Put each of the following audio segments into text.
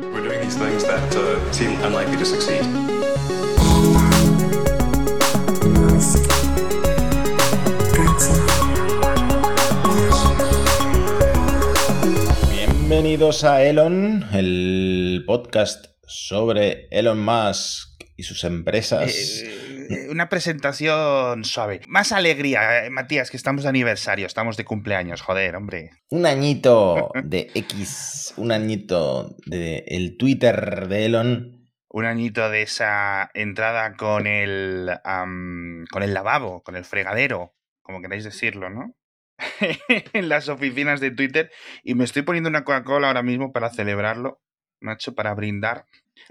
We're doing these things that uh, seem unlikely to succeed. Bienvenidos a Elon, el podcast sobre Elon Musk y sus empresas. Eh, una presentación suave. Más alegría, eh, Matías, que estamos de aniversario, estamos de cumpleaños, joder, hombre. Un añito de X, un añito de el Twitter de Elon. Un añito de esa entrada con el, con el lavabo, con el fregadero, como queráis decirlo, ¿no? en las oficinas de Twitter. Y me estoy poniendo una Coca-Cola ahora mismo para celebrarlo, macho, para brindar.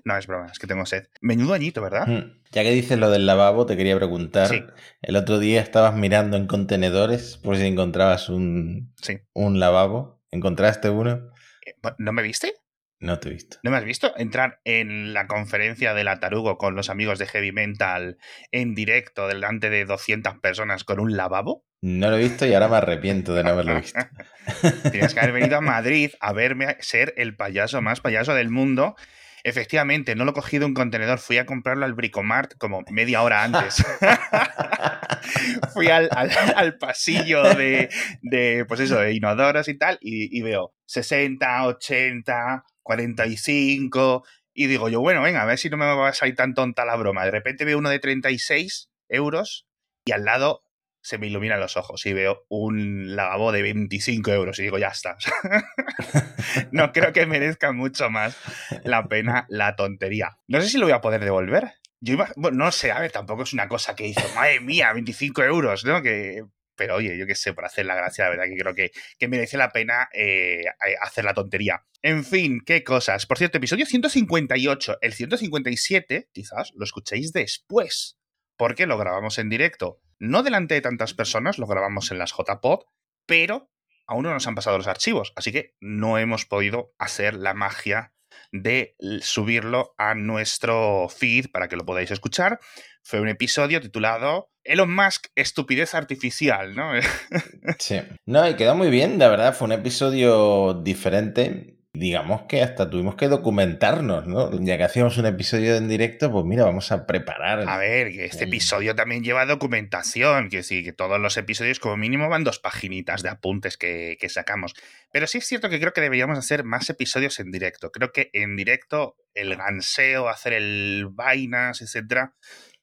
No, es broma, es que tengo sed. Menudo añito, ¿verdad? Mm, Ya que dices lo del lavabo, te quería preguntar. Sí. El otro día estabas mirando en contenedores por si encontrabas un, Sí. un lavabo. ¿Encontraste uno? Eh, ¿No me viste? No te he visto. ¿No me has visto entrar en la conferencia de la Tarugo con los amigos de Heavy Mental en directo delante de 200 personas con un lavabo? No lo he visto y ahora me arrepiento de no haberlo visto. Tienes que haber venido a Madrid a verme ser el payaso más payaso del mundo. Efectivamente, no lo cogí de un contenedor, fui a comprarlo al Bricomart como media hora antes. fui al, al- al pasillo de, de, pues eso, de inodoros y tal, y, y veo 60, 80, 45, y digo yo, bueno, venga, a ver si no me va a salir tan tonta la broma. De repente veo uno de 36 euros y al lado se me iluminan los ojos y veo un lavabo de 25 euros y digo, ya está. no creo que merezca mucho más la pena la tontería. No sé si lo voy a poder devolver. Yo iba- bueno, no sé, a ver, tampoco es una cosa que hizo, madre mía, 25 euros, ¿no? Que, pero oye, yo qué sé, por hacer la gracia, la verdad que creo que, que merece la pena eh, hacer la tontería. En fin, qué cosas. Por cierto, episodio 158. El 157, quizás, lo escuchéis después. Porque lo grabamos en directo. No delante de tantas personas, lo grabamos en las JPod, pero aún no nos han pasado los archivos. Así que no hemos podido hacer la magia de subirlo a nuestro feed para que lo podáis escuchar. Fue un episodio titulado Elon Musk, estupidez artificial, ¿no? Sí. No, y quedó muy bien, de verdad. Fue un episodio diferente. Digamos que hasta tuvimos que documentarnos, ¿no? Ya que hacíamos un episodio en directo, pues mira, vamos a preparar. A ver, que este episodio también lleva documentación, que sí, que todos los episodios como mínimo van dos paginitas de apuntes que, que sacamos. Pero sí es cierto que creo que deberíamos hacer más episodios en directo. Creo que en directo el ganseo, hacer el vainas, etcétera,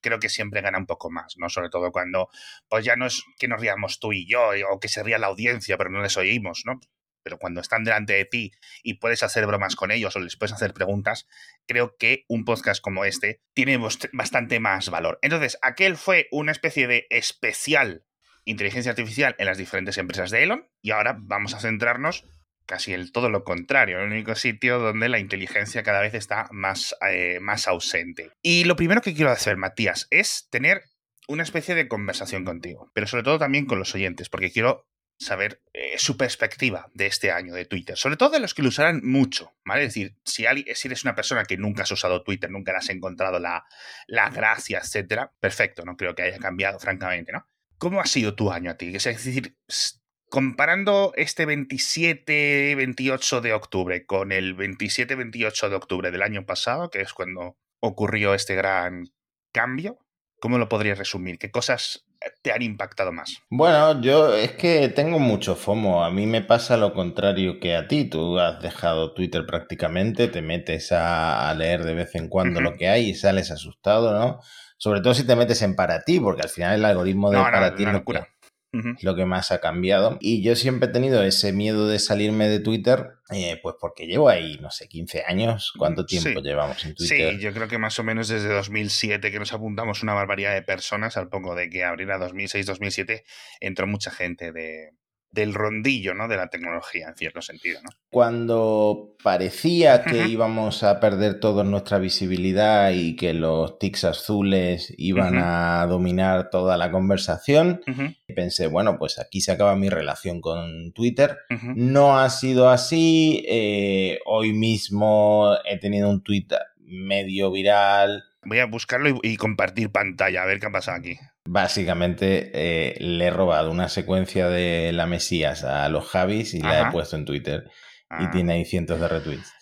creo que siempre gana un poco más, ¿no? Sobre todo cuando, pues ya no es que nos riamos tú y yo, o que se ría la audiencia, pero no les oímos, ¿no? Pero cuando están delante de ti y puedes hacer bromas con ellos o les puedes hacer preguntas, creo que un podcast como este tiene bast- bastante más valor. Entonces, aquel fue una especie de especial inteligencia artificial en las diferentes empresas de Elon y ahora vamos a centrarnos casi en todo lo contrario, en el único sitio donde la inteligencia cada vez está más, eh, más ausente. Y lo primero que quiero hacer, Matías, es tener una especie de conversación contigo, pero sobre todo también con los oyentes, porque quiero saber eh, su perspectiva de este año de Twitter, sobre todo de los que lo usarán mucho, ¿vale? Es decir, si, eres una persona que nunca has usado Twitter, nunca has encontrado la, la gracia, etcétera, perfecto, no creo que haya cambiado, francamente, ¿no? ¿Cómo ha sido tu año a ti? Es decir, comparando este 27-28 de octubre con el 27-28 de octubre del año pasado, que es cuando ocurrió este gran cambio, ¿cómo lo podrías resumir? ¿Qué cosas te han impactado más? Bueno, yo es que tengo mucho FOMO. A mí me pasa lo contrario que a ti. Tú has dejado Twitter prácticamente, te metes a, a leer de vez en cuando lo que hay y sales asustado, ¿no? Sobre todo si te metes en para ti, porque al final el algoritmo de No, no, para ti lo locura. Lo que más ha cambiado. Y yo siempre he tenido ese miedo de salirme de Twitter, eh, pues porque llevo ahí, no sé, 15 años. ¿Cuánto tiempo Sí. llevamos en Twitter? Sí, yo creo que más o menos desde 2007 que nos apuntamos una barbaridad de personas, al poco de que abriera 2006-2007 entró mucha gente de, del rondillo, ¿no? De la tecnología, en cierto sentido, ¿no? Cuando parecía que íbamos a perder toda nuestra visibilidad y que los tics azules iban a dominar toda la conversación, pensé, bueno, pues aquí se acaba mi relación con Twitter. No ha sido así. eh, hoy mismo he tenido un tweet medio viral. Voy a buscarlo y, y compartir pantalla, a ver qué ha pasado aquí. Básicamente eh, le he robado una secuencia de la Mesías a los Javis y la he puesto en Twitter. Y Ah. tiene ahí cientos de retweets.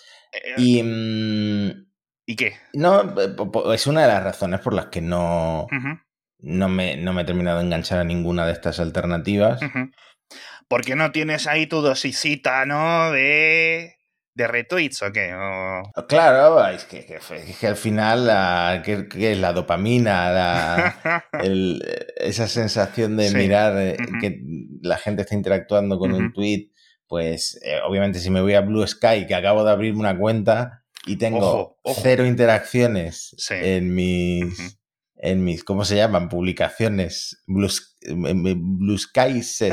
Y. mm, ¿Y qué? no, eh, es una de las razones por las que no, no, me, no me he terminado de enganchar a ninguna de estas alternativas. ujú. ¿Por qué no tienes ahí tu dosisita, no? De, de retweets o qué? O- Claro, es que, que- es que al final la, que, la dopamina, la, el- esa sensación de Sí. mirar eh, que la gente está interactuando con un tweet, pues eh, obviamente si me voy a Blue Sky, que acabo de abrirme una cuenta y tengo Ojo, ojo. cero interacciones Sí. en mis... En mis, ¿cómo se llaman? Publicaciones, Blue, Sk- Blue Skies. en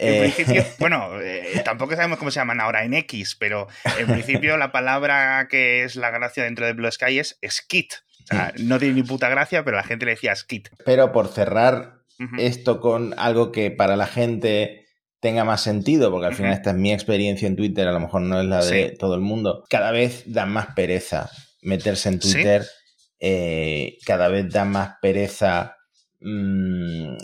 Eh. bueno, eh, tampoco sabemos cómo se llaman ahora en X, pero en principio la palabra que es la gracia dentro de Blue Sky es skit. O sea, no tiene ni puta gracia, pero la gente le decía skit. Pero por cerrar esto con algo que para la gente tenga más sentido, porque al final esta es mi experiencia en Twitter, a lo mejor no es la de Sí. todo el mundo, cada vez da más pereza meterse en Sí. Twitter, eh, cada vez da más pereza mm,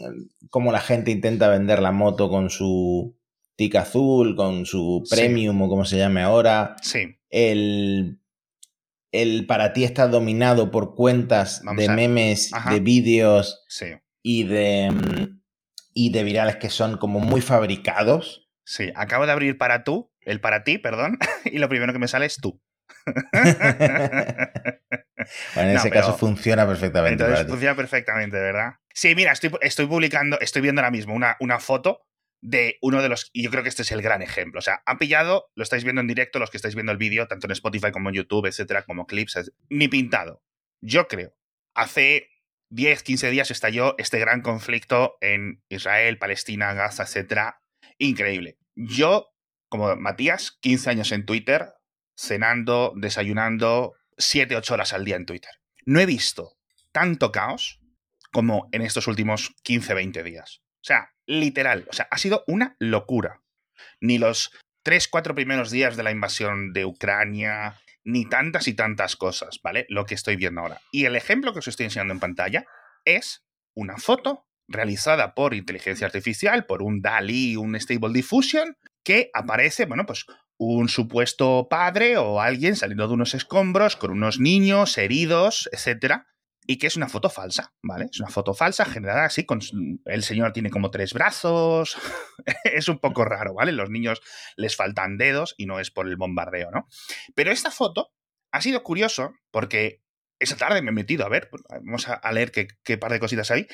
como la gente intenta vender la moto con su tic azul, con su Sí. premium o como se llame ahora, Sí, el, el para ti está dominado por cuentas Vamos de memes, Ajá. de vídeos sí, y de, mm, y de virales que son como muy fabricados. sí. Acabo de abrir para tú, el para ti, perdón, y lo primero que me sale es tú. Bueno, en No, ese caso funciona perfectamente. Entonces para ti. funciona perfectamente, ¿verdad? Sí, mira, estoy, publicando, estoy viendo ahora mismo una, foto de uno de los. Y yo creo que este es el gran ejemplo. O sea, han pillado, lo estáis viendo en directo, los que estáis viendo el vídeo, tanto en Spotify como en YouTube, etcétera, como clips, ni pintado. Yo creo. Hace 10, 15 días estalló este gran conflicto en Israel, Palestina, Gaza, etcétera. Increíble. Yo, como Matías, 15 años en Twitter, cenando, desayunando, 7, 8 horas al día en Twitter. No he visto tanto caos como en estos últimos 15, 20 días. O sea, literal, o sea, ha sido una locura. Ni los 3, 4 primeros días de la invasión de Ucrania, ni tantas y tantas cosas, ¿vale? Lo que estoy viendo ahora. Y el ejemplo que os estoy enseñando en pantalla es una foto realizada por inteligencia artificial, por un DALI, un Stable Diffusion, que aparece, bueno, pues un supuesto padre o alguien saliendo de unos escombros con unos niños heridos, etcétera, y que es una foto falsa, ¿vale? Es una foto falsa generada así, con el señor tiene como tres brazos, es un poco raro, ¿vale? Los niños les faltan dedos y no es por el bombardeo, ¿no? Pero esta foto ha sido curioso porque esa tarde me he metido a ver, pues, vamos a, leer qué, qué par de cositas hay,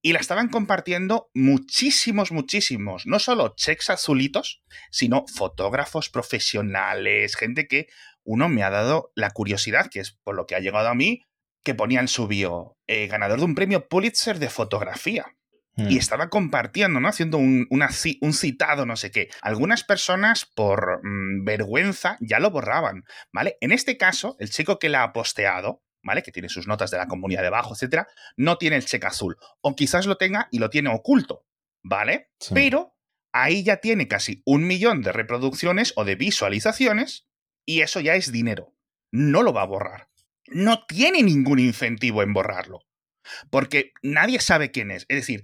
y la estaban compartiendo muchísimos, muchísimos, no solo checks azulitos, sino fotógrafos profesionales, gente que uno me ha dado la curiosidad, que es por lo que ha llegado a mí, que ponía en su bio, eh, ganador de un premio Pulitzer de fotografía. Mm. Y estaba compartiendo, ¿no? Haciendo un, una un citado, no sé qué. Algunas personas, por mm, vergüenza, ya lo borraban, ¿vale? En este caso, el chico que la ha posteado, ¿vale? Que tiene sus notas de la comunidad debajo, etcétera, no tiene el cheque azul. O quizás lo tenga y lo tiene oculto, ¿vale? Sí. Pero ahí ya tiene casi un millón de reproducciones o de visualizaciones y eso ya es dinero. No lo va a borrar. No tiene ningún incentivo en borrarlo. Porque nadie sabe quién es. Es decir,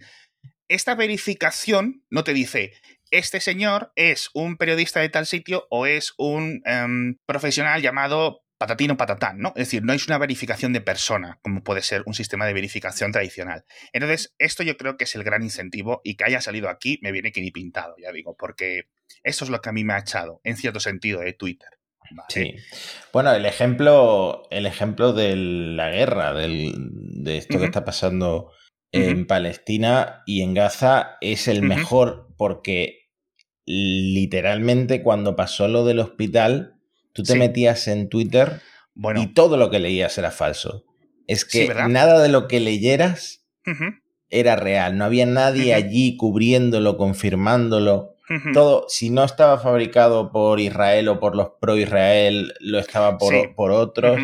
esta verificación no te dice, este señor es un periodista de tal sitio o es un em, profesional llamado patatín o patatán, ¿no? Es decir, no es una verificación de persona, como puede ser un sistema de verificación tradicional. Entonces, esto yo creo que es el gran incentivo y que haya salido aquí me viene que ni pintado, ya digo, porque esto es lo que a mí me ha echado, en cierto sentido, de Twitter. ¿Vale? Sí. Bueno, el ejemplo, el ejemplo de la guerra, del- de esto que está pasando en. Palestina y en Gaza es el mejor porque literalmente cuando pasó lo del hospital, tú te Sí. metías en Twitter Bueno, y todo lo que leías era falso. Es que nada de lo que leyeras era real. No había nadie allí cubriéndolo, confirmándolo. Todo, si no estaba fabricado por Israel o por los pro-Israel, lo estaba por, Sí. por otros.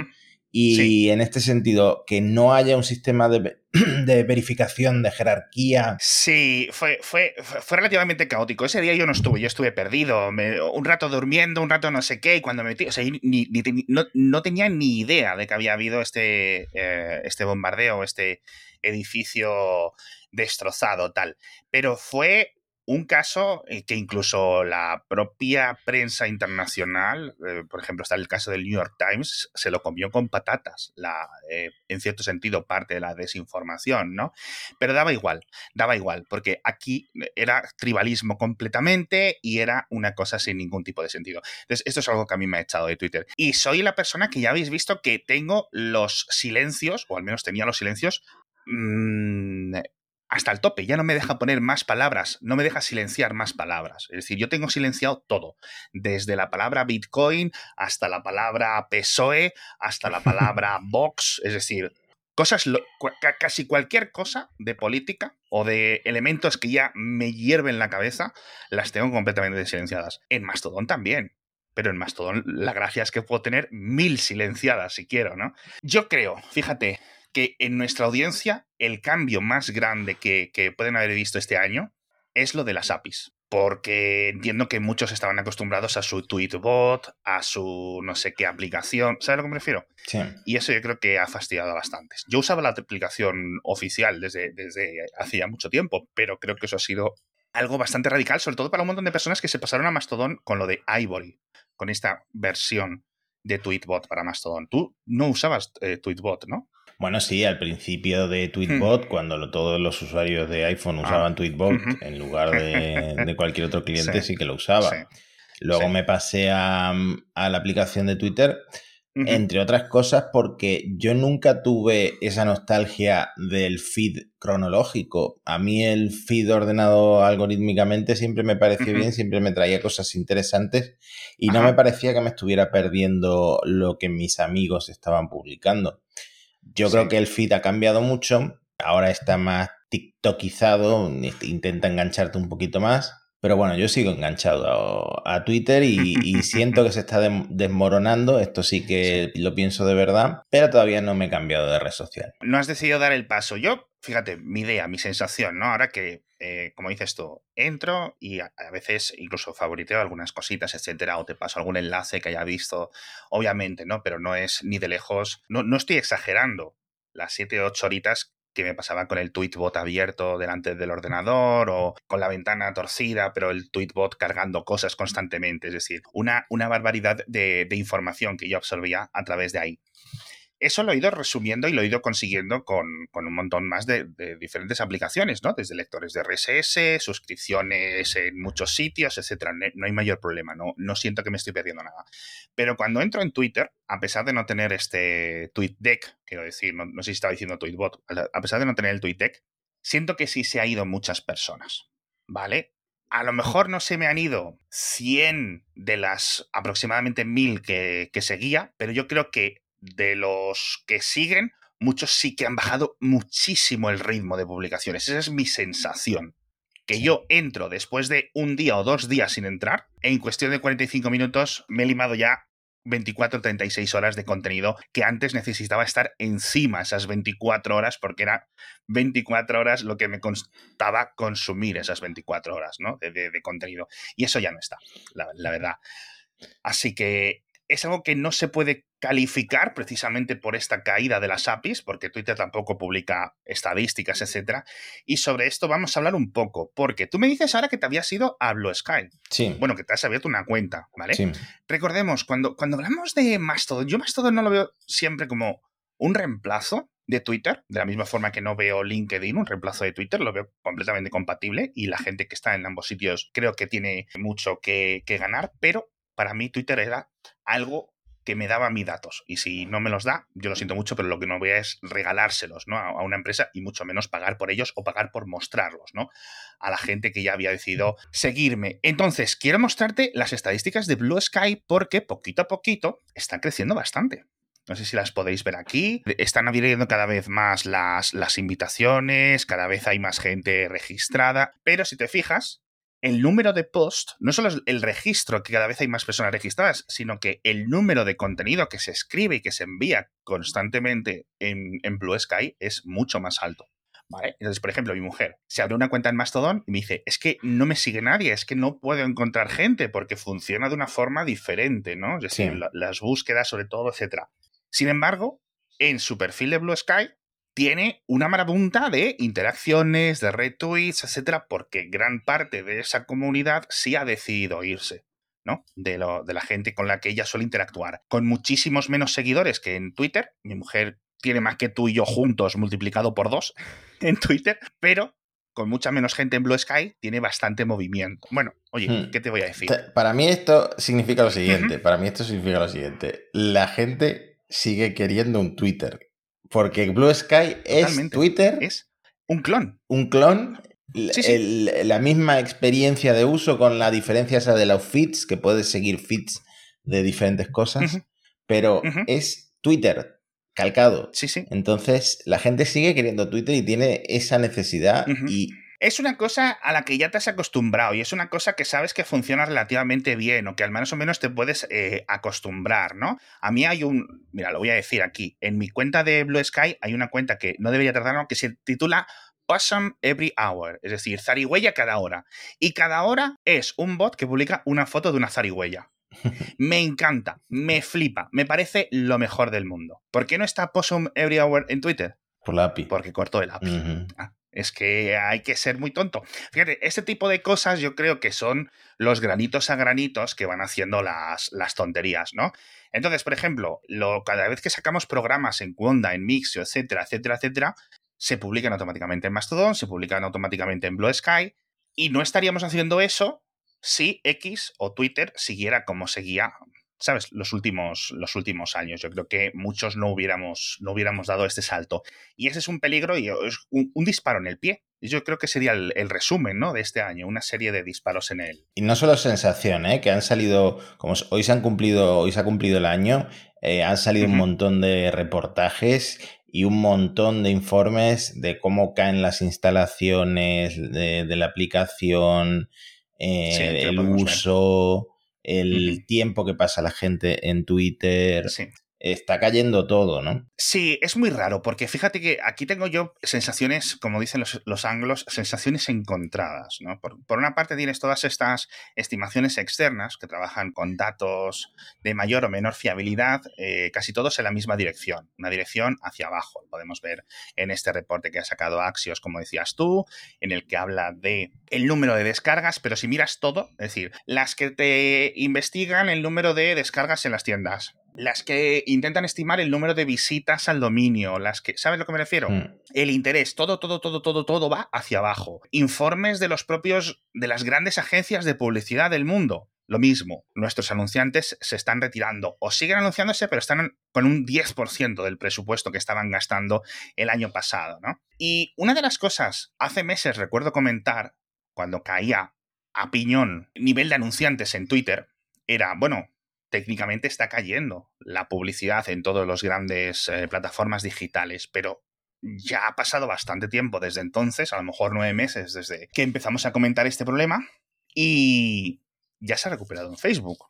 Y Sí. en este sentido, que no haya un sistema de, de verificación, de jerarquía. Sí, fue, fue, fue relativamente caótico. Ese día yo no estuve, yo estuve perdido. me- un rato durmiendo, un rato no sé qué, y cuando me metí, o sea, ni, ni no, no tenía ni idea de que había habido este, eh, este bombardeo, este edificio destrozado, tal. Pero fue un caso eh, que incluso la propia prensa internacional, eh, por ejemplo, está el caso del New York Times, se lo comió con patatas, la, eh, en cierto sentido, parte de la desinformación, ¿no? Pero daba igual, daba igual, porque aquí era tribalismo completamente y era una cosa sin ningún tipo de sentido. Entonces, esto es algo que a mí me ha echado de Twitter. Y soy la persona que ya habéis visto que tengo los silencios, o al menos tenía los silencios, mmm, hasta el tope, ya no me deja poner más palabras, no me deja silenciar más palabras. Es decir, yo tengo silenciado todo, desde la palabra Bitcoin hasta la palabra PSOE, hasta la palabra Vox, es decir, cosas, casi cualquier cosa de política o de elementos que ya me hierven la cabeza, las tengo completamente silenciadas. En Mastodon también. Pero en Mastodon la gracia es que puedo tener mil silenciadas si quiero, ¿no? Yo creo, fíjate, que en nuestra audiencia el cambio más grande que, pueden haber visto este año es lo de las APIs porque entiendo que muchos estaban acostumbrados a su tweetbot, a su no sé qué aplicación, ¿sabes a lo que me refiero? Sí. Y eso yo creo que ha fastidiado a bastantes. Yo usaba la aplicación oficial desde, desde hacía mucho tiempo, pero creo que eso ha sido algo bastante radical, sobre todo para un montón de personas que se pasaron a Mastodon con lo de Ivory, con esta versión de Tweetbot para Mastodon. Tú no usabas eh, Tweetbot, ¿no? Bueno, sí, al principio de Tweetbot, hmm. cuando todos los usuarios de iPhone ah, usaban Tweetbot en lugar de, cualquier otro cliente, sí, que lo usaba. Luego me pasé a, la aplicación de Twitter, entre otras cosas porque yo nunca tuve esa nostalgia del feed cronológico. A mí el feed ordenado algorítmicamente siempre me pareció bien, siempre me traía cosas interesantes y no me parecía que me estuviera perdiendo lo que mis amigos estaban publicando. Yo creo que el feed ha cambiado mucho, ahora está más tiktokizado, intenta engancharte un poquito más, pero bueno, yo sigo enganchado a, Twitter y, siento que se está desmoronando, esto sí que lo pienso de verdad, pero todavía no me he cambiado de red social. No has decidido dar el paso. Yo, fíjate, mi idea, mi sensación, ¿no? Ahora que, eh, como dices tú, entro y a, veces incluso favoriteo algunas cositas, etcétera, o te paso algún enlace que haya visto, obviamente, ¿no? Pero no es ni de lejos, no, no estoy exagerando las 7 o 8 horitas que me pasaba con el tweetbot abierto delante del ordenador o con la ventana torcida, pero el tweetbot cargando cosas constantemente. Es decir, una, una barbaridad de, de información que yo absorbía a través de ahí eso lo he ido resumiendo y lo he ido consiguiendo con, un montón más de, diferentes aplicaciones, ¿no? Desde lectores de RSS, suscripciones en muchos sitios, etcétera. No hay mayor problema, no, no siento que me estoy perdiendo nada. Pero cuando entro en Twitter, a pesar de no tener este TweetDeck, quiero decir, no, sé si estaba diciendo TweetBot, a pesar de no tener el TweetDeck, siento que sí se ha ido muchas personas, ¿vale? a lo mejor no se me han ido 100 de las aproximadamente 1000 que, que, seguía, pero yo creo que de los que siguen, muchos sí que han bajado muchísimo el ritmo de publicaciones. Esa es mi sensación. Que yo entro después de un día o dos días sin entrar, en cuestión de 45 minutos me he limado ya 24 o 36 horas de contenido que antes necesitaba estar encima esas 24 horas porque era 24 horas lo que me costaba consumir esas 24 horas ¿no? de, contenido. Y eso ya no está, la verdad. Así que es algo que no se puede calificar precisamente por esta caída de las APIs, porque Twitter tampoco publica estadísticas, etc. Y sobre esto vamos a hablar un poco, porque tú me dices ahora que te habías ido a Blue Sky. Sí. Bueno, que te has abierto una cuenta, ¿vale? Sí. Recordemos, cuando, cuando hablamos de Mastodon, yo Mastodon no lo veo siempre como un reemplazo de Twitter, de la misma forma que no veo LinkedIn, un reemplazo de Twitter, lo veo completamente compatible y la gente que está en ambos sitios creo que tiene mucho que, que ganar, pero para mí Twitter era algo que me daba mis datos. Y si no me los da, yo lo siento mucho, pero lo que no voy a es regalárselos ¿no? a una empresa y mucho menos pagar por ellos o pagar por mostrarlos ¿no? a la gente que ya había decidido seguirme. Entonces, quiero mostrarte las estadísticas de Blue Sky porque poquito a poquito están creciendo bastante. No sé si las podéis ver aquí. Están abriendo cada vez más las, las invitaciones, cada vez hay más gente registrada. Pero si te fijas, el número de post, no solo es el registro, que cada vez hay más personas registradas, sino que el número de contenido que se escribe y que se envía constantemente en, Blue Sky es mucho más alto. ¿Vale? Entonces, por ejemplo, mi mujer se abre una cuenta en Mastodon y me dice, es que no me sigue nadie, es que no puedo encontrar gente porque funciona de una forma diferente, ¿no? Es decir, las búsquedas sobre todo, etc. Sin embargo, en su perfil de Blue Sky tiene una marabunta de interacciones, de retweets, etcétera, porque gran parte de esa comunidad sí ha decidido irse. ¿no? De, lo, de la gente con la que ella suele interactuar. Con muchísimos menos seguidores que en Twitter. Mi mujer tiene más que tú y yo juntos multiplicado por dos en Twitter, pero con mucha menos gente en Blue Sky, tiene bastante movimiento. Bueno, oye, hmm. ¿qué te voy a decir? Para mí esto significa lo siguiente, para mí esto significa lo siguiente. La gente sigue queriendo un Twitter porque Blue Sky es Twitter. Es un clon. Un clon. la misma experiencia de uso con la diferencia esa de los feeds, que puedes seguir feeds de diferentes cosas, pero es Twitter calcado. Sí, sí. Entonces, la gente sigue queriendo Twitter y tiene esa necesidad y es una cosa a la que ya te has acostumbrado y es una cosa que sabes que funciona relativamente bien o que al menos o menos te puedes eh, acostumbrar, ¿no? A mí hay un, mira, lo voy a decir aquí, en mi cuenta de Blue Sky hay una cuenta que no debería tardar, que se titula Awesome Every Hour, es decir, zarigüeya cada hora. Y cada hora es un bot que publica una foto de una zarigüeya. Me encanta, me flipa, me parece lo mejor del mundo. ¿Por qué no está Possum Every Hour en Twitter? Por la API. Porque cortó el API. Es que hay que ser muy tonto. Fíjate, este tipo de cosas yo creo que son los granitos a granitos que van haciendo las, las tonterías, ¿no? Entonces, por ejemplo, lo, cada vez que sacamos programas en Wanda, en Mixio, etcétera, etcétera, etcétera, se publican automáticamente en Mastodon, se publican automáticamente en Blue Sky, y no estaríamos haciendo eso si X o Twitter siguiera como seguía ¿sabes? Los últimos, los últimos años. Yo creo que muchos no hubiéramos, no hubiéramos dado este salto. Y ese es un peligro y es un, disparo en el pie. Yo creo que sería el, resumen ¿no? de este año, una serie de disparos en él. Y no solo sensación, ¿eh? que han salido, como hoy se han cumplido, hoy se ha cumplido el año, eh, han salido un montón de reportajes y un montón de informes de cómo caen las instalaciones de, la aplicación, eh, el uso el tiempo que pasa la gente en Twitter. Está cayendo todo, ¿no? Sí, es muy raro, porque fíjate que aquí tengo yo sensaciones, como dicen los, los anglos, sensaciones encontradas, ¿no? Por, una parte tienes todas estas estimaciones externas que trabajan con datos de mayor o menor fiabilidad, eh, casi todos en la misma dirección, una dirección hacia abajo. Podemos ver en este reporte que ha sacado Axios, como decías tú, en el que habla de el número de descargas, pero si miras todo, es decir, las que te investigan el número de descargas en las tiendas, las que intentan estimar el número de visitas al dominio, las que, ¿sabes a lo que me refiero? Mm. El interés, todo, todo, todo, todo, todo va hacia abajo. Informes de los propios, de las grandes agencias de publicidad del mundo. Lo mismo, nuestros anunciantes se están retirando o siguen anunciándose, pero están con un 10% del presupuesto que estaban gastando el año pasado, ¿no? Y una de las cosas, hace meses recuerdo comentar, cuando caía a piñón nivel de anunciantes en Twitter, era, bueno, técnicamente está cayendo la publicidad en todas las grandes eh, plataformas digitales, pero ya ha pasado bastante tiempo desde entonces, a lo mejor nueve meses desde que empezamos a comentar este problema, y ya se ha recuperado en Facebook,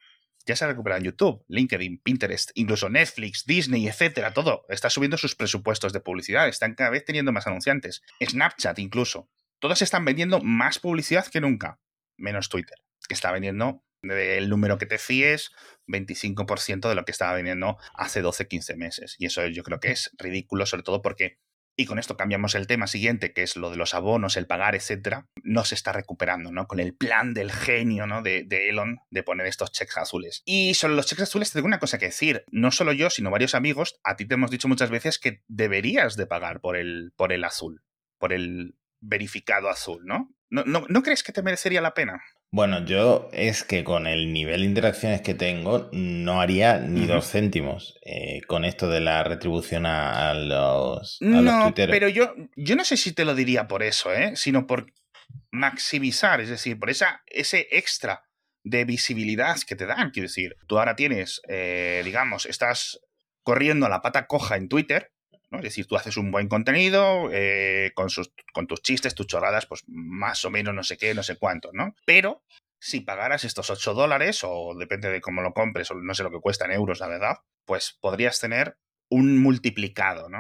ya se ha recuperado en YouTube, LinkedIn, Pinterest, incluso Netflix, Disney, etcétera, todo está subiendo sus presupuestos de publicidad, están cada vez teniendo más anunciantes, Snapchat incluso, todos están vendiendo más publicidad que nunca, menos Twitter, que está vendiendo del número que te fíes, 25% de lo que estaba vendiendo hace 12, 15 meses. Y eso yo creo que es ridículo, sobre todo porque, y con esto cambiamos el tema siguiente, que es lo de los abonos, el pagar, etcétera, no se está recuperando, ¿no? Con el plan del genio, ¿no? De, Elon de poner estos cheques azules. Y sobre los cheques azules tengo una cosa que decir. No solo yo, sino varios amigos, a ti te hemos dicho muchas veces que deberías de pagar por el, por el azul, por el verificado azul, ¿no? ¿No, no, ¿No crees que te merecería la pena? Bueno, yo es que con el nivel de interacciones que tengo no haría ni dos céntimos eh, con esto de la retribución a, los, a no, pero yo, yo no sé si te lo diría por eso, ¿eh? sino por maximizar, es decir, por esa, ese extra de visibilidad que te dan. Quiero decir, tú ahora tienes, eh, digamos, estás corriendo a la pata coja en Twitter, es decir, tú haces un buen contenido eh, con, tus chistes, tus chorradas, pues más o menos no sé qué, no sé cuánto, ¿no? Pero si pagaras estos 8 dólares, o depende de cómo lo compres, o no sé lo que cuesta en euros, la verdad, pues podrías tener un multiplicado, ¿no?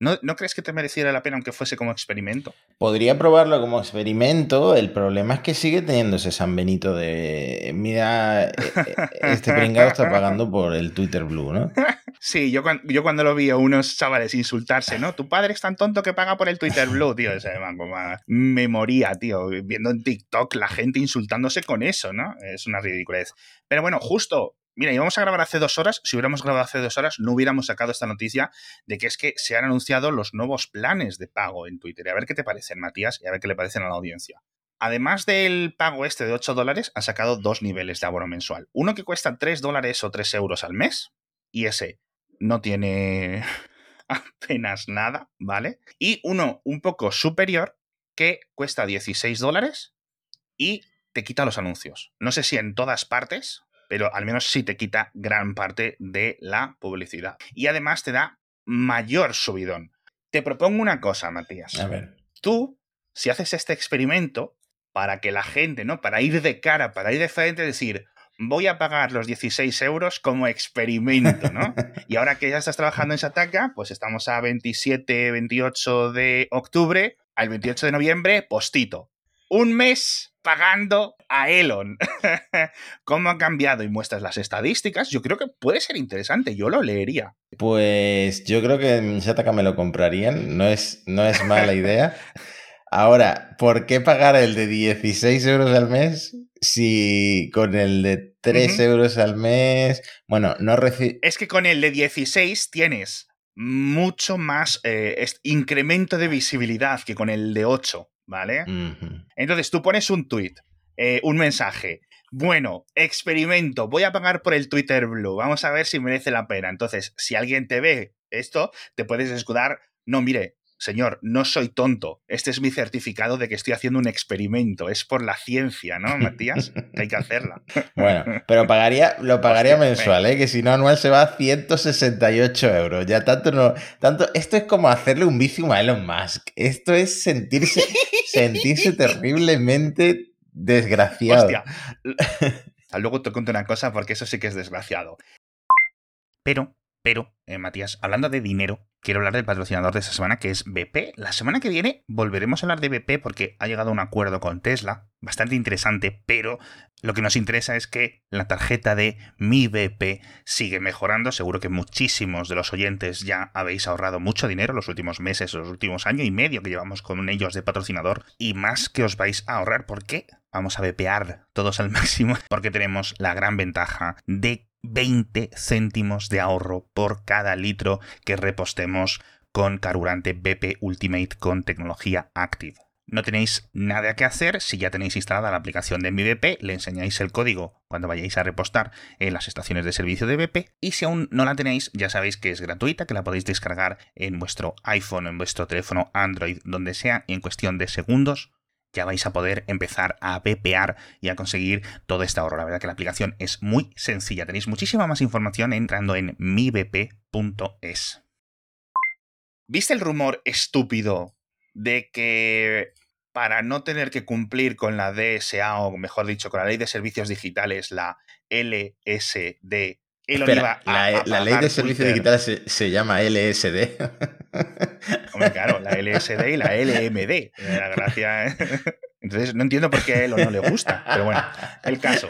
¿No, ¿No, crees que te mereciera la pena aunque fuese como experimento? Podría probarlo como experimento. El problema es que sigue teniendo ese San Benito de. Mira, e, e, este pringado está pagando por el Twitter Blue, ¿no? Sí, yo, yo cuando lo vi a unos chavales insultarse, ¿no? Tu padre es tan tonto que paga por el Twitter Blue, tío. me moría, tío, viendo en TikTok la gente insultándose con eso, ¿no? Es una ridiculez. Pero bueno, justo Mira, íbamos a grabar hace dos horas. Si hubiéramos grabado hace dos horas, no hubiéramos sacado esta noticia de que es que se han anunciado los nuevos planes de pago en Twitter. a ver qué te parecen, Matías, y a ver qué le parecen a la audiencia. Además del pago este de 8 dólares, han sacado dos niveles de abono mensual. Uno que cuesta 3 dólares o 3 euros al mes, y ese no tiene apenas nada, ¿vale? Y uno un poco superior que cuesta 16 dólares y te quita los anuncios. No sé si en todas partes, pero al menos sí te quita gran parte de la publicidad. Y además te da mayor subidón. Te propongo una cosa, Matías. A ver. Tú, si haces este experimento, para que la gente, ¿no? Para ir de cara, para ir de frente, decir, voy a pagar los 16 euros como experimento, ¿no? y ahora que ya estás trabajando en Sataka, pues estamos a 27, 28 de octubre, al 28 de noviembre, postito. Un mes pagando a Elon. ¿Cómo ha cambiado? Y muestras las estadísticas. Yo creo que puede ser interesante. Yo lo leería. Pues yo creo que en Shataka me lo comprarían. No es, no es mala idea. Ahora, ¿por qué pagar el de 16 euros al mes si con el de 3 euros al mes, bueno, no recibe... Es que con el de 16 tienes mucho más eh, incremento de visibilidad que con el de 8. ¿Vale? Entonces tú pones un tweet, eh, un mensaje. Bueno, experimento, voy a pagar por el Twitter Blue, vamos a ver si merece la pena. Entonces, si alguien te ve esto, te puedes escudar, no, mire, señor, no soy tonto. Este es mi certificado de que estoy haciendo un experimento. Es por la ciencia, ¿no, Matías? hay que hacerla. Bueno, pero pagaría, lo pagaría mensual, ¿eh? Que si no, anual se va a 168 euros. Ya tanto no. Tanto, esto es como hacerle un vicio a Elon Musk. Esto es sentirse, sentirse terriblemente desgraciado. Hostia. Luego te cuento una cosa porque eso sí que es desgraciado. Pero pero, eh, Matías, hablando de dinero, quiero hablar del patrocinador de esta semana, que es BP. La semana que viene volveremos a hablar de BP porque ha llegado a un acuerdo con Tesla, bastante interesante, pero lo que nos interesa es que la tarjeta de Mi BP sigue mejorando. Seguro que muchísimos de los oyentes ya habéis ahorrado mucho dinero los últimos meses, los últimos años y medio que llevamos con ellos de patrocinador, y más que os vais a ahorrar porque vamos a BPar todos al máximo, porque tenemos la gran ventaja de 20 céntimos de ahorro por cada litro que repostemos con carburante BP Ultimate con tecnología Active. No tenéis nada que hacer si ya tenéis instalada la aplicación de mi BP, le enseñáis el código cuando vayáis a repostar en las estaciones de servicio de BP y si aún no la tenéis ya sabéis que es gratuita, que la podéis descargar en vuestro iPhone, en vuestro teléfono Android, donde sea, en cuestión de segundos ya vais a poder empezar a VPar y a conseguir todo este ahorro. La verdad que la aplicación es muy sencilla. Tenéis muchísima más información entrando en mibp.es. ¿Viste el rumor estúpido de que para no tener que cumplir con la DSA, o mejor dicho, con la ley de servicios digitales, la LSD, Espera, la, ley de servicios digitales se, llama LSD. Hombre, claro, la LSD y la LMD. La. ¿eh? Entonces, no entiendo por qué a él no le gusta. Pero bueno, el caso.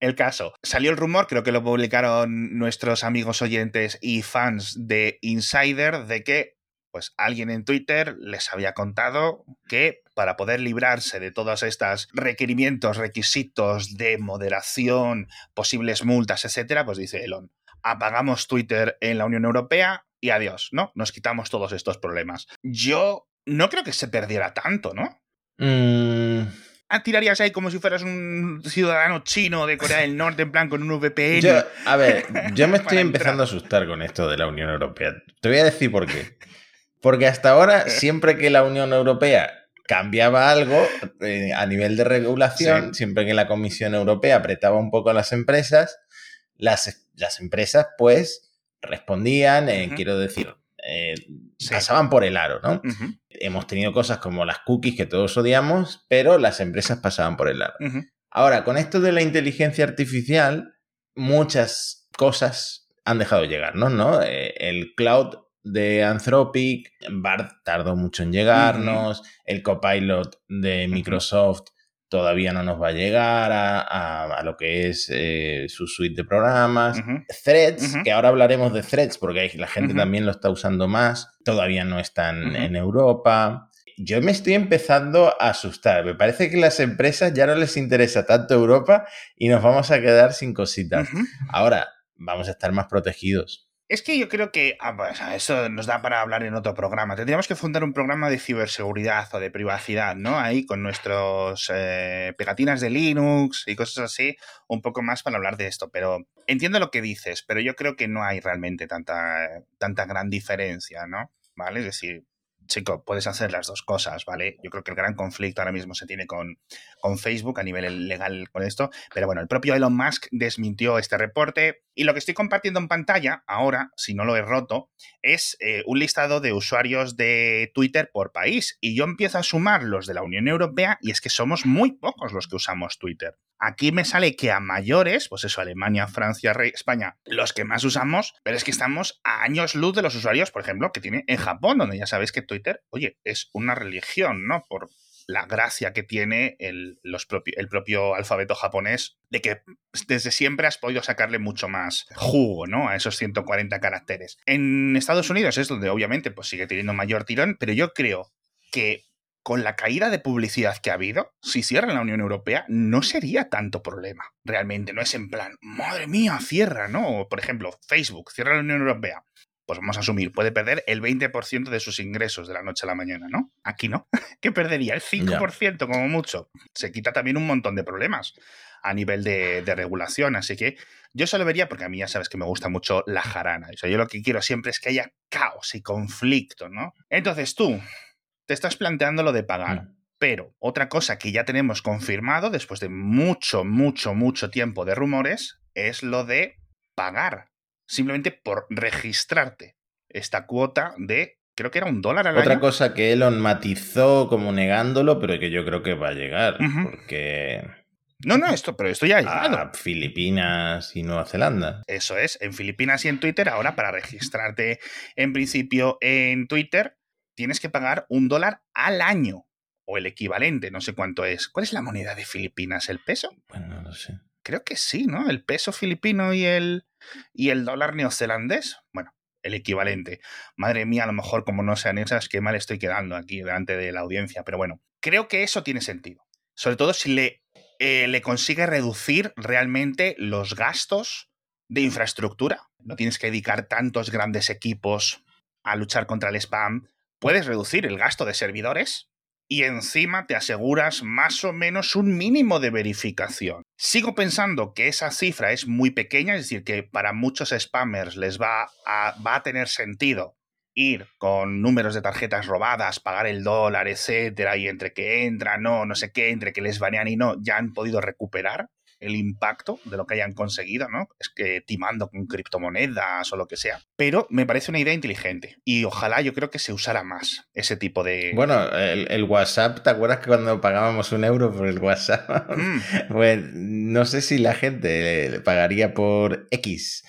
El caso. Salió el rumor, creo que lo publicaron nuestros amigos oyentes y fans de Insider, de que pues alguien en Twitter les había contado que para poder librarse de todos estos requerimientos, requisitos de moderación, posibles multas, etcétera, pues dice Elon, apagamos Twitter en la Unión Europea y adiós, ¿no? Nos quitamos todos estos problemas. Yo no creo que se perdiera tanto, ¿no? Mm. Ah, tirarías ahí como si fueras un ciudadano chino de Corea del Norte, en plan con un VPN. a ver, yo me estoy empezando a asustar con esto de la Unión Europea. Te voy a decir por qué. Porque hasta ahora, siempre que la Unión Europea cambiaba algo eh, a nivel de regulación, siempre que la Comisión Europea apretaba un poco a las empresas, las, las empresas pues respondían, eh, quiero decir, eh, pasaban por el aro, ¿no? Hemos tenido cosas como las cookies que todos odiamos, pero las empresas pasaban por el aro. Ahora, con esto de la inteligencia artificial, muchas cosas han dejado de llegar, ¿no? el cloud de Anthropic, BART tardó mucho en llegarnos, el copilot de Microsoft todavía no nos va a llegar a, lo que es eh, su suite de programas. Threads, que ahora hablaremos de Threads porque la gente también lo está usando más, todavía no están en Europa. Yo me estoy empezando a asustar. Me parece que las empresas ya no les interesa tanto Europa y nos vamos a quedar sin cositas. Ahora, vamos a estar más protegidos. Es que yo creo que ah, pues, eso nos da para hablar en otro programa. Tendríamos que fundar un programa de ciberseguridad o de privacidad, ¿no? Ahí con nuestros eh, pegatinas de Linux y cosas así, un poco más para hablar de esto. Pero entiendo lo que dices, pero yo creo que no hay realmente tanta, tanta gran diferencia, ¿no? ¿Vale? Es decir, chico, puedes hacer las dos cosas, ¿vale? Yo creo que el gran conflicto ahora mismo se tiene con, con Facebook a nivel legal con esto, pero bueno, el propio Elon Musk desmintió este reporte y lo que estoy compartiendo en pantalla ahora, si no lo he roto, es eh, un listado de usuarios de Twitter por país y yo empiezo a sumar los de la Unión Europea y es que somos muy pocos los que usamos Twitter. Aquí me sale que a mayores, pues eso, Alemania, Francia, España, los que más usamos, pero es que estamos a años luz de los usuarios, por ejemplo, que tiene en Japón, donde ya sabéis que Twitter, oye, es una religión, ¿no? Por la gracia que tiene el, los el propio alfabeto japonés, de que desde siempre has podido sacarle mucho más jugo, ¿no? A esos 140 caracteres. En Estados Unidos es donde obviamente pues sigue teniendo mayor tirón, pero yo creo que con la caída de publicidad que ha habido, si cierra la Unión Europea, no sería tanto problema. Realmente, no es en plan, madre mía, cierra, ¿no? Por ejemplo, Facebook, cierra la Unión Europea. Pues vamos a asumir, puede perder el 20% de sus ingresos de la noche a la mañana, ¿no? Aquí no. ¿Qué perdería? El 5% como mucho. Se quita también un montón de problemas a nivel de, regulación. Así que yo solo vería, porque a mí ya sabes que me gusta mucho la jarana. O sea, yo lo que quiero siempre es que haya caos y conflicto, ¿no? Entonces tú, te estás planteando lo de pagar. Mm. Pero otra cosa que ya tenemos confirmado después de mucho, mucho, mucho tiempo de rumores es lo de pagar. Simplemente por registrarte esta cuota de, creo que era un dólar al año. Otra cosa que Elon matizó como negándolo, pero que yo creo que va a llegar. Porque. No, no, esto, pero esto ya ha llegado. A Filipinas y Nueva Zelanda. Eso es, en Filipinas y en Twitter, ahora para registrarte en principio en Twitter, tienes que pagar un dólar al año o el equivalente, no sé cuánto es. ¿Cuál es la moneda de Filipinas? ¿El peso? Bueno, no lo sé. Creo que sí, ¿no? El peso filipino y el, y el dólar neozelandés. Bueno, el equivalente. Madre mía, a lo mejor como no sean esas, qué mal estoy quedando aquí delante de la audiencia. Pero bueno, creo que eso tiene sentido. Sobre todo si le, eh, le consigue reducir realmente los gastos de infraestructura. No tienes que dedicar tantos grandes equipos a luchar contra el spam puedes reducir el gasto de servidores y encima te aseguras más o menos un mínimo de verificación. Sigo pensando que esa cifra es muy pequeña, es decir, que para muchos spammers les va a, tener sentido ir con números de tarjetas robadas, pagar el dólar, etcétera, y entre que entra, no, no sé qué, entre que les banean y no, ya han podido recuperar el impacto de lo que hayan conseguido, ¿no? Es que timando con criptomonedas o lo que sea. Pero me parece una idea inteligente y ojalá yo creo que se usara más ese tipo de... Bueno, el, WhatsApp, ¿te acuerdas que cuando pagábamos un euro por el WhatsApp? Mm. pues no sé si la gente le pagaría por X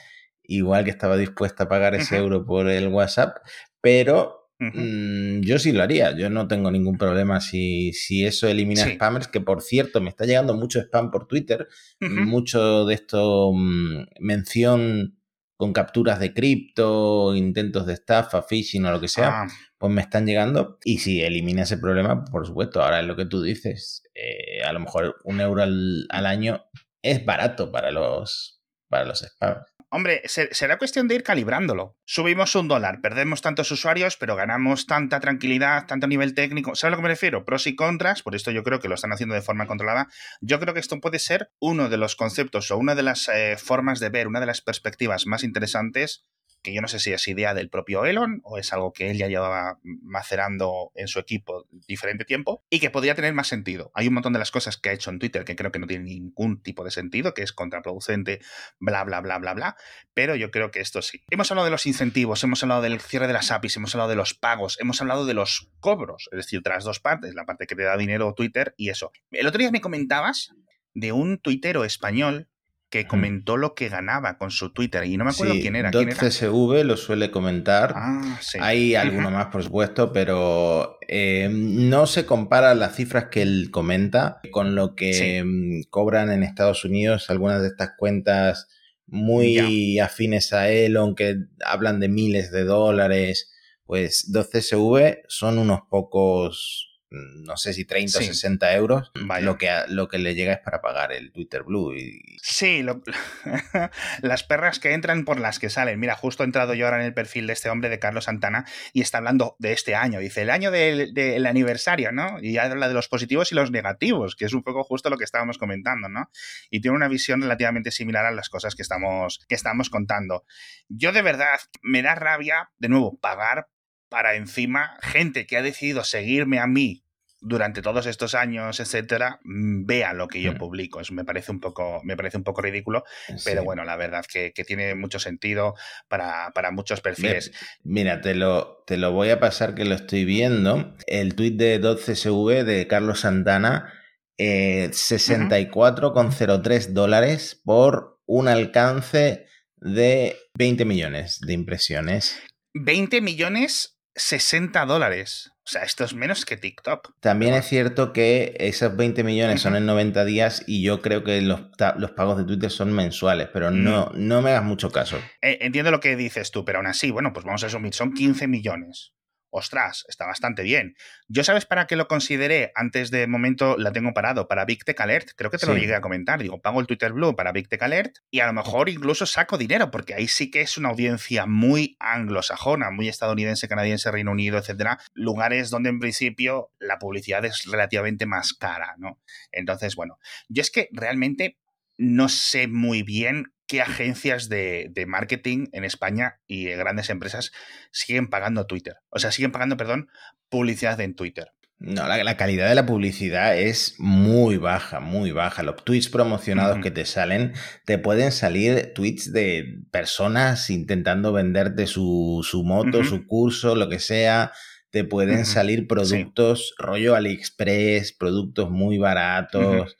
igual que estaba dispuesta a pagar ese euro por el WhatsApp, pero Mm, yo sí lo haría, yo no tengo ningún problema si, si eso elimina spammers, que por cierto me está llegando mucho spam por Twitter, mucho de esto, mm, mención con capturas de cripto, intentos de estafa, phishing o lo que sea, ah. pues me están llegando. Y si elimina ese problema, por supuesto, ahora es lo que tú dices, eh, a lo mejor un euro al, al año es barato para los, para los spammers. Hombre, será cuestión de ir calibrándolo. Subimos un dólar, perdemos tantos usuarios, pero ganamos tanta tranquilidad, tanto nivel técnico. ¿Sabes a lo que me refiero? Pros y contras, por esto yo creo que lo están haciendo de forma controlada. Yo creo que esto puede ser uno de los conceptos o una de las eh, formas de ver, una de las perspectivas más interesantes que yo no sé si es idea del propio Elon o es algo que él ya llevaba macerando en su equipo diferente tiempo y que podría tener más sentido. Hay un montón de las cosas que ha hecho en Twitter que creo que no tienen ningún tipo de sentido, que es contraproducente, bla, bla, bla, bla, bla, pero yo creo que esto sí. Hemos hablado de los incentivos, hemos hablado del cierre de las APIs, hemos hablado de los pagos, hemos hablado de los cobros, es decir, tras dos partes, la parte que te da dinero Twitter y eso. El otro día me comentabas de un tuitero español que comentó lo que ganaba con su Twitter y no me acuerdo quién era. ¿quién CSV lo suele comentar. Ah, Hay alguno más, por supuesto, pero eh, no se compara las cifras que él comenta con lo que mm, cobran en Estados Unidos algunas de estas cuentas muy afines a él, aunque hablan de miles de dólares. Pues 2CSV son unos pocos no sé si 30 o 60 euros, lo que, lo que le llega es para pagar el Twitter Blue. Y... Sí, las perras que entran por las que salen. Mira, justo he entrado yo ahora en el perfil de este hombre, de Carlos Santana, y está hablando de este año. Dice, el año del, aniversario, ¿no? Y habla de los positivos y los negativos, que es un poco justo lo que estábamos comentando, ¿no? Y tiene una visión relativamente similar a las cosas que estamos, que estamos contando. Yo de verdad me da rabia, de nuevo, pagar para encima gente que ha decidido seguirme a mí durante todos estos años, etcétera, mm, vea lo que yo mm. publico. Eso me parece un poco, me parece un poco ridículo, pero bueno, la verdad que, que tiene mucho sentido para, para muchos perfiles. Mira, te lo, te lo voy a pasar que lo estoy viendo. El tuit de 12SV de Carlos Santana, eh, 64,03 dólares por un alcance de 20 millones de impresiones. 20 millones 60 dólares. O sea, esto es menos que TikTok. También es cierto que esos 20 millones son en 90 días y yo creo que los, los pagos de Twitter son mensuales, pero no, no me hagas mucho caso. Eh, entiendo lo que dices tú, pero aún así, bueno, pues vamos a asumir, son 15 millones ostras, está bastante bien. Yo sabes para qué lo consideré antes de momento, la tengo parado, para Big Tech Alert, creo que te lo llegué a comentar, digo, pago el Twitter Blue para Big Tech Alert y a lo mejor incluso saco dinero, porque ahí sí que es una audiencia muy anglosajona, muy estadounidense, canadiense, Reino Unido, etcétera, lugares donde en principio la publicidad es relativamente más cara, ¿no? Entonces, bueno, yo es que realmente no sé muy bien qué agencias de, marketing en España y grandes empresas siguen pagando Twitter. O sea, siguen pagando, perdón, publicidad en Twitter. No, la, calidad de la publicidad es muy baja, muy baja. Los tweets promocionados que te salen, te pueden salir tweets de personas intentando venderte su, moto, su curso, lo que sea. Te pueden salir productos rollo AliExpress, productos muy baratos.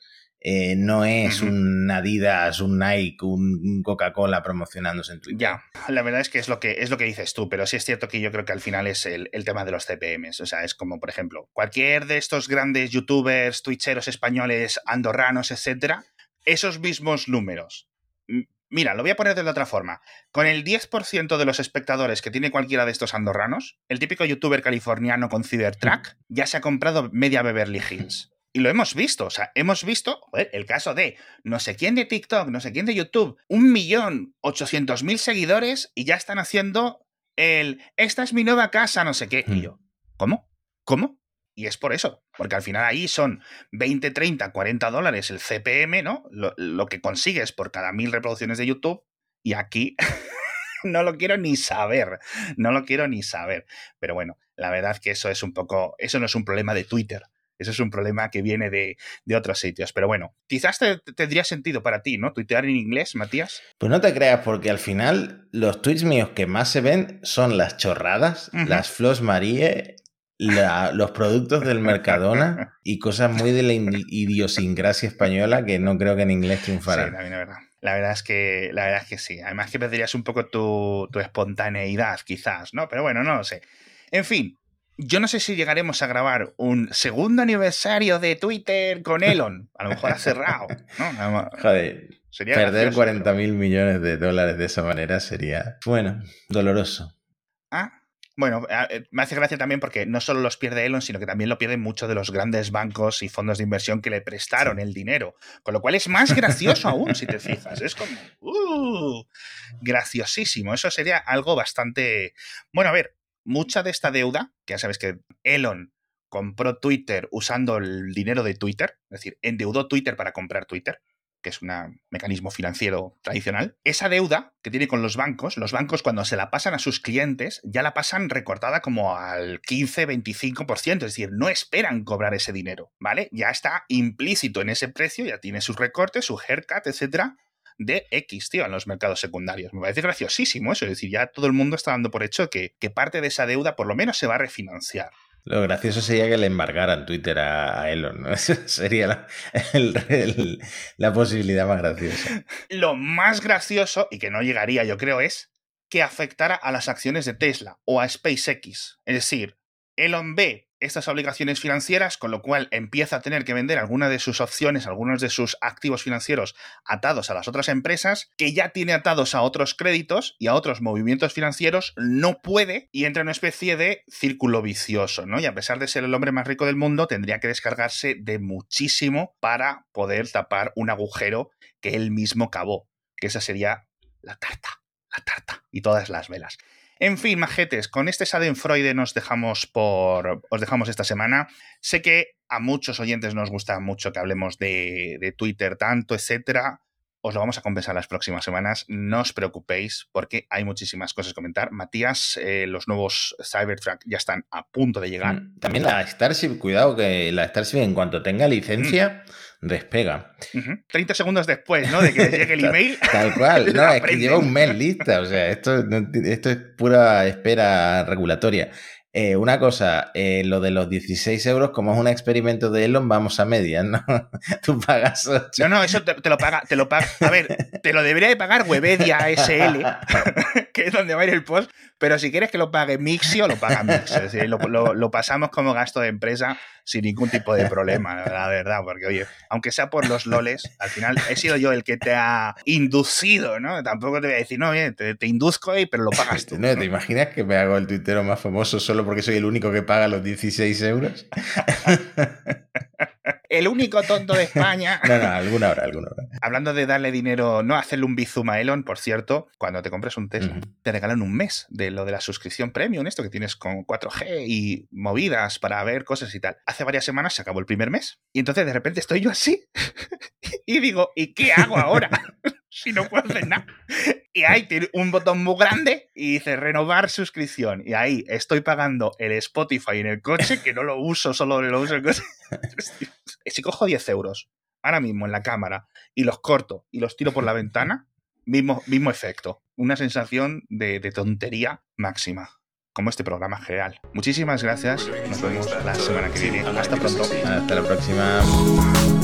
Eh, no es un Adidas, un Nike, un Coca-Cola promocionándose en Twitter. Ya, la verdad es que es lo que es lo que dices tú, pero sí es cierto que yo creo que al final es el, tema de los CPMs. O sea, es como, por ejemplo, cualquier de estos grandes youtubers, twitcheros españoles, andorranos, etcétera, esos mismos números. Mira, lo voy a poner de otra forma. Con el 10% de los espectadores que tiene cualquiera de estos andorranos, el típico youtuber californiano con Cybertruck ya se ha comprado media Beverly Hills. Y lo hemos visto, o sea, hemos visto el caso de no sé quién de TikTok, no sé quién de YouTube, un millón ochocientos mil seguidores y ya están haciendo el esta es mi nueva casa, no sé qué. Y hmm. yo, ¿cómo? ¿Cómo? Y es por eso, porque al final ahí son 20, 30, 40 dólares el CPM, ¿no? Lo, lo que consigues por cada mil reproducciones de YouTube. Y aquí no lo quiero ni saber, no lo quiero ni saber. Pero bueno, la verdad que eso es un poco, eso no es un problema de Twitter. Eso es un problema que viene de, otros sitios. Pero bueno, quizás tendría sentido para ti, ¿no? Tuitear en inglés, Matías. Pues no te creas, porque al final los tweets míos que más se ven son las chorradas, las Flos Marie, los productos del Mercadona y cosas muy de la idiosincrasia española que no creo que en inglés triunfaran. Sí, también es verdad. La verdad es que, la verdad es que sí. Además que perderías un poco tu, tu espontaneidad, quizás, ¿no? Pero bueno, no lo sé. En fin, yo no sé si llegaremos a grabar un segundo aniversario de Twitter con Elon. A lo mejor ha cerrado. ¿no? Joder. Sería perder 40 mil millones de dólares de esa manera sería, bueno, doloroso. Ah, bueno, eh, me hace gracia también porque no solo los pierde Elon, sino que también lo pierden muchos de los grandes bancos y fondos de inversión que le prestaron el dinero. Con lo cual es más gracioso aún, si te fijas. Es como, uh, graciosísimo. Eso sería algo bastante... Bueno, a ver, mucha de esta deuda, que ya sabes que Elon compró Twitter usando el dinero de Twitter, es decir, endeudó Twitter para comprar Twitter, que es un mecanismo financiero tradicional, esa deuda que tiene con los bancos, los bancos cuando se la pasan a sus clientes, ya la pasan recortada como al 15-25%, es decir, no esperan cobrar ese dinero, ¿vale? Ya está implícito en ese precio, ya tiene sus recortes, su haircut, etcétera, de X, tío, en los mercados secundarios. Me parece graciosísimo eso. Es decir, ya todo el mundo está dando por hecho que, que parte de esa deuda por lo menos se va a refinanciar. Lo gracioso sería que le embargaran Twitter a, Elon, ¿no? sería la, la posibilidad más graciosa. Lo más gracioso, y que no llegaría yo creo, es que afectara a las acciones de Tesla o a SpaceX. Es decir, Elon ve estas obligaciones financieras, con lo cual empieza a tener que vender algunas de sus opciones, algunos de sus activos financieros atados a las otras empresas, que ya tiene atados a otros créditos y a otros movimientos financieros, no puede y entra en una especie de círculo vicioso, ¿no? Y a pesar de ser el hombre más rico del mundo, tendría que descargarse de muchísimo para poder tapar un agujero que él mismo cavó, que esa sería la tarta, la tarta y todas las velas. En fin, majetes, con este Schadenfreude nos dejamos por. Os dejamos esta semana. Sé que a muchos oyentes nos gusta mucho que hablemos de, de Twitter tanto, etcétera os lo vamos a compensar las próximas semanas. No os preocupéis porque hay muchísimas cosas que comentar. Matías, eh, los nuevos Cybertruck ya están a punto de llegar. Mm, también la Starship, cuidado que la Starship en cuanto tenga licencia... Mm. despega. 30 segundos después, ¿no? De que llegue el email. Tal cual. No, es que lleva un mes lista. O sea, esto, esto es pura espera regulatoria. Eh, una cosa, eh, lo de los 16 euros, como es un experimento de Elon, vamos a medias, ¿no? Tú pagas 8. No, no, eso te, lo paga, te lo paga. A ver, te lo debería de pagar Webedia SL, que es donde va a ir el post, pero si quieres que lo pague Mixio, lo paga Mixio. Es decir, lo, pasamos como gasto de empresa sin ningún tipo de problema, la verdad, porque oye, aunque sea por los loles, al final he sido yo el que te ha inducido, ¿no? Tampoco te voy a decir, no, oye, te, induzco ahí, pero lo pagas tú. ¿no? ¿Te imaginas que me hago el tuitero más famoso solo porque soy el único que paga los 16 euros? el único tonto de España. no, no, alguna hora, alguna hora. Hablando de darle dinero, no hacerle un bizum a Elon, por cierto, cuando te compres un Tesla, te regalan un mes de lo de la suscripción premium, esto que tienes con 4G y movidas para ver cosas y tal. Hace varias semanas se acabó el primer mes y entonces de repente estoy yo así y digo, ¿y qué hago ahora? si no puedo hacer nada. Y ahí tiene un botón muy grande y dice renovar suscripción. Y ahí estoy pagando el Spotify en el coche, que no lo uso, solo lo uso en el coche. si cojo 10 euros ahora mismo en la cámara y los corto y los tiro por la ventana, mismo, mismo efecto. Una sensación de, de tontería máxima como este programa general. Muchísimas gracias. Nos vemos la semana que viene. Hasta pronto. Hasta la próxima.